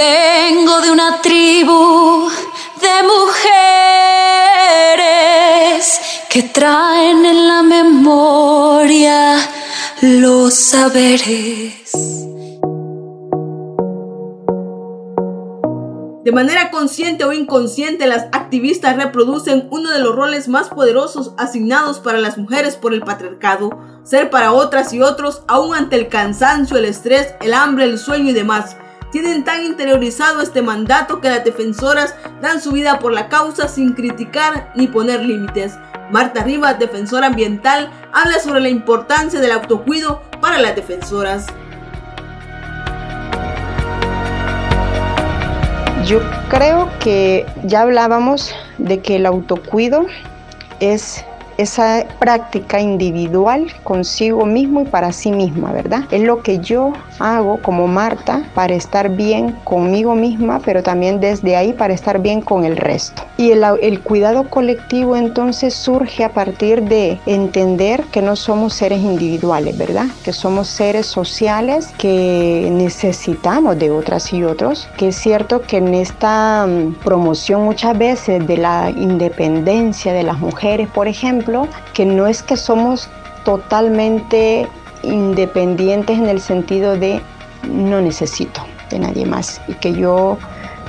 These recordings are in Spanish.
Vengo de una tribu de mujeres que traen en la memoria los saberes. De manera consciente o inconsciente, las activistas reproducen uno de los roles más poderosos asignados para las mujeres por el patriarcado, ser para otras y otros, aún ante el cansancio, el estrés, el hambre, el sueño y demás. Tienen tan interiorizado este mandato que las defensoras dan su vida por la causa sin criticar ni poner límites. Marta Rivas, defensora ambiental, habla sobre la importancia del autocuido para las defensoras. Yo creo que ya hablábamos de que el autocuido es esa práctica individual consigo mismo y para sí misma, ¿verdad? Es lo que yo hago como Marta para estar bien conmigo misma, pero también desde ahí para estar bien con el resto. Y el, cuidado colectivo entonces surge a partir de entender que no somos seres individuales, ¿verdad? Que somos seres sociales que necesitamos de otras y otros, que es cierto que en esta mm, promoción muchas veces de la independencia de las mujeres, por ejemplo, que no es que somos totalmente independientes en el sentido de no necesito de nadie más y que yo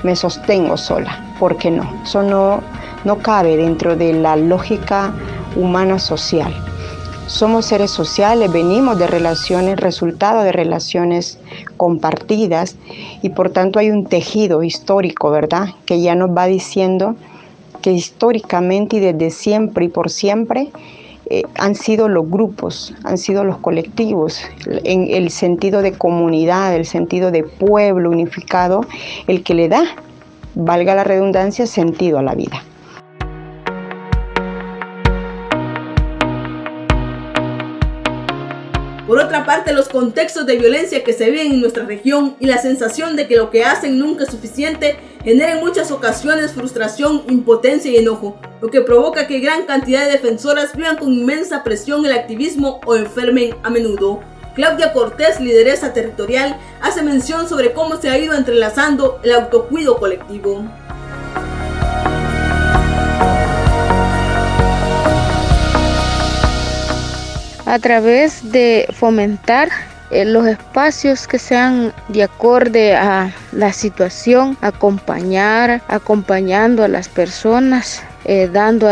me sostengo sola, porque no, eso no, no cabe dentro de la lógica humana social. Somos seres sociales, venimos de relaciones, resultado de relaciones compartidas y por tanto hay un tejido histórico, ¿verdad? Que ya nos va diciendo que históricamente y desde siempre y por siempre eh, han sido los grupos, han sido los colectivos, en el sentido de comunidad, el sentido de pueblo unificado, el que le da, valga la redundancia, sentido a la vida. Por otra parte, los contextos de violencia que se viven en nuestra región y la sensación de que lo que hacen nunca es suficiente generan en muchas ocasiones frustración, impotencia y enojo, lo que provoca que gran cantidad de defensoras vivan con inmensa presión el activismo o enfermen a menudo. Claudia Cortés, lideresa territorial, hace mención sobre cómo se ha ido entrelazando el autocuido colectivo. A través de fomentar eh, los espacios que sean de acorde a la situación, acompañar, acompañando a las personas, eh, dando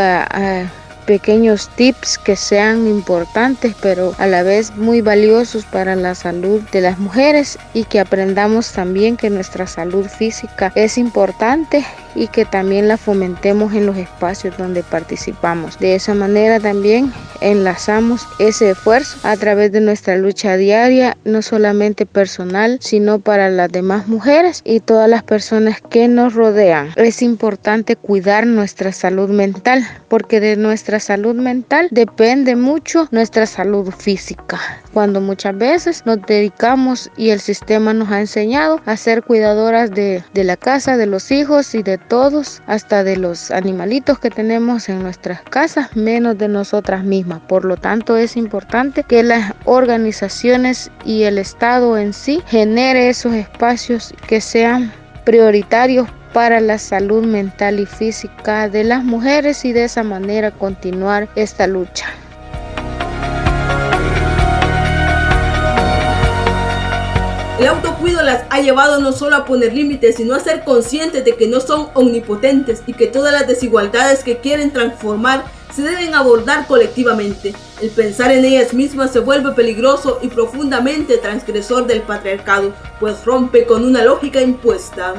pequeños tips que sean importantes pero a la vez muy valiosos para la salud de las mujeres y que aprendamos también que nuestra salud física es importante y que también la fomentemos en los espacios donde participamos. De esa manera también enlazamos ese esfuerzo a través de nuestra lucha diaria, no solamente personal, sino para las demás mujeres y todas las personas que nos rodean. Es importante cuidar nuestra salud mental porque de nuestra salud mental depende mucho nuestra salud física. Cuando muchas veces nos dedicamos y el sistema nos ha enseñado a ser cuidadoras de, de la casa, de los hijos y de todos, hasta de los animalitos que tenemos en nuestras casas, menos de nosotras mismas. Por lo tanto, es importante que las organizaciones y el Estado en sí genere esos espacios que sean prioritarios para la salud mental y física de las mujeres y de esa manera continuar esta lucha. Las ha llevado no solo a poner límites, sino a ser conscientes de que no son omnipotentes y que todas las desigualdades que quieren transformar se deben abordar colectivamente. El pensar en ellas mismas se vuelve peligroso y profundamente transgresor del patriarcado, pues rompe con una lógica impuesta.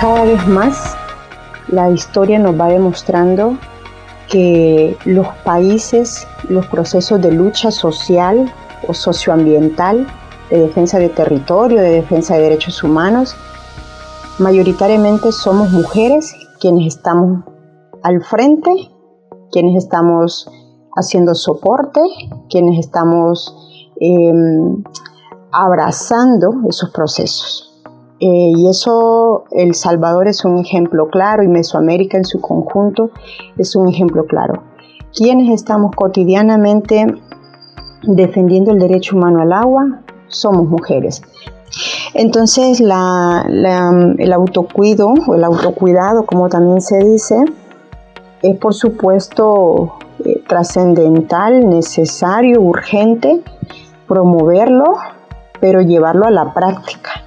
cada vez más la historia nos va demostrando que los países, los procesos de lucha social o socioambiental, de defensa de territorio, de defensa de derechos humanos, mayoritariamente somos mujeres quienes estamos al frente, quienes estamos haciendo soporte, quienes estamos em, abrazando esos procesos. Eh, y eso, El Salvador es un ejemplo claro y Mesoamérica en su conjunto es un ejemplo claro. Quienes estamos cotidianamente defendiendo el derecho humano al agua, somos mujeres. Entonces el autocuido o el autocuidado, como también se dice, es por supuesto eh, trascendental, necesario, urgente promoverlo, pero llevarlo a la práctica.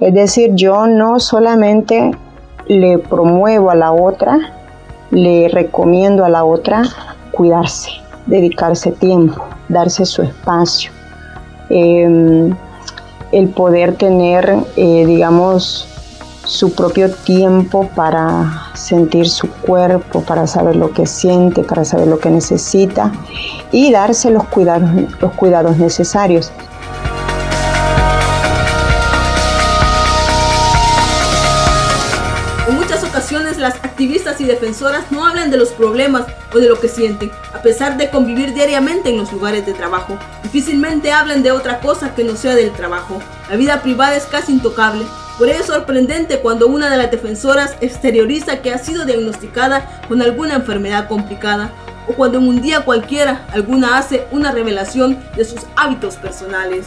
Es decir, yo no solamente le promuevo a la otra, le recomiendo a la otra cuidarse, dedicarse tiempo, darse su espacio. Em, el poder tener, eh, digamos, su propio tiempo para sentir su cuerpo, para saber lo que siente, para saber lo que necesita y darse los cuidados, los cuidados necesarios. Las activistas y defensoras no hablan de los problemas o de lo que sienten, a pesar de convivir diariamente en los lugares de trabajo. Difícilmente hablan de otra cosa que no sea del trabajo. La vida privada es casi intocable. Por ello es sorprendente cuando una de las defensoras exterioriza que ha sido diagnosticada con alguna enfermedad complicada o cuando en un día cualquiera alguna hace una revelación de sus hábitos personales.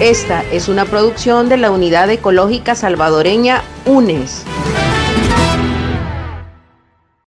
Esta es una producción de la Unidad Ecológica Salvadoreña UNES.